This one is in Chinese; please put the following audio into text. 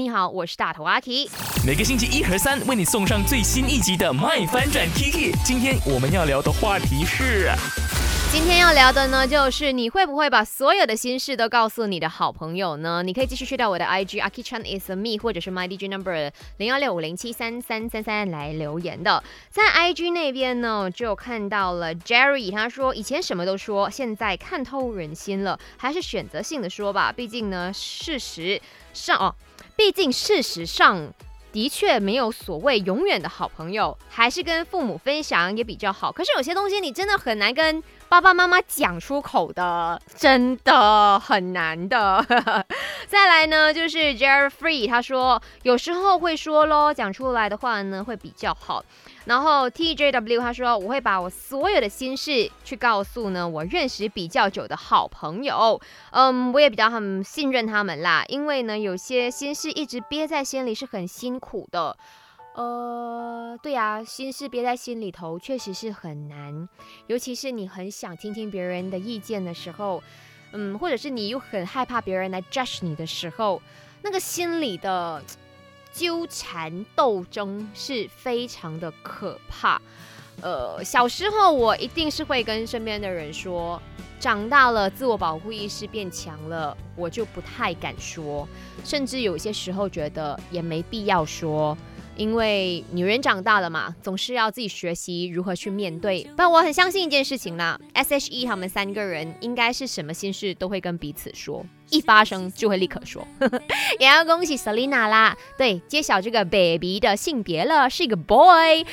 你好，我是大头阿 K。每个星期一和三为你送上最新一集的《麦翻转 Kiki》。今天我们要聊的话题是，今天要聊的呢，就是你会不会把所有的心事都告诉你的好朋友呢？你可以继续去到我的 IG Aki Chan is me，或者是 My DJ Number 零幺六五零七三三三三来留言的。在 IG 那边呢，就看到了 Jerry，他说以前什么都说，现在看透人心了，还是选择性的说吧。毕竟呢，事实上哦。毕竟事实上的确没有所谓永远的好朋友，还是跟父母分享也比较好。可是有些东西你真的很难跟爸爸妈妈讲出口的，真的很难的。再来呢，就是 Jerry，他说有时候会说咯，讲出来的话呢会比较好。然后 TJW 他说我会把我所有的心事去告诉呢我认识比较久的好朋友，嗯，我也比较很信任他们啦，因为呢有些心事一直憋在心里是很辛苦的，呃，对呀，心事憋在心里头确实是很难，尤其是你很想听听别人的意见的时候，嗯，或者是你又很害怕别人来 judge 你的时候，那个心里的。纠缠斗争是非常的可怕。呃，小时候我一定是会跟身边的人说，长大了自我保护意识变强了，我就不太敢说，甚至有些时候觉得也没必要说。因为女人长大了嘛，总是要自己学习如何去面对。但我很相信一件事情啦，S.H.E 他们三个人应该是什么心事都会跟彼此说，一发生就会立刻说。也要恭喜 Selina 啦，对，揭晓这个 baby 的性别了，是一个 boy。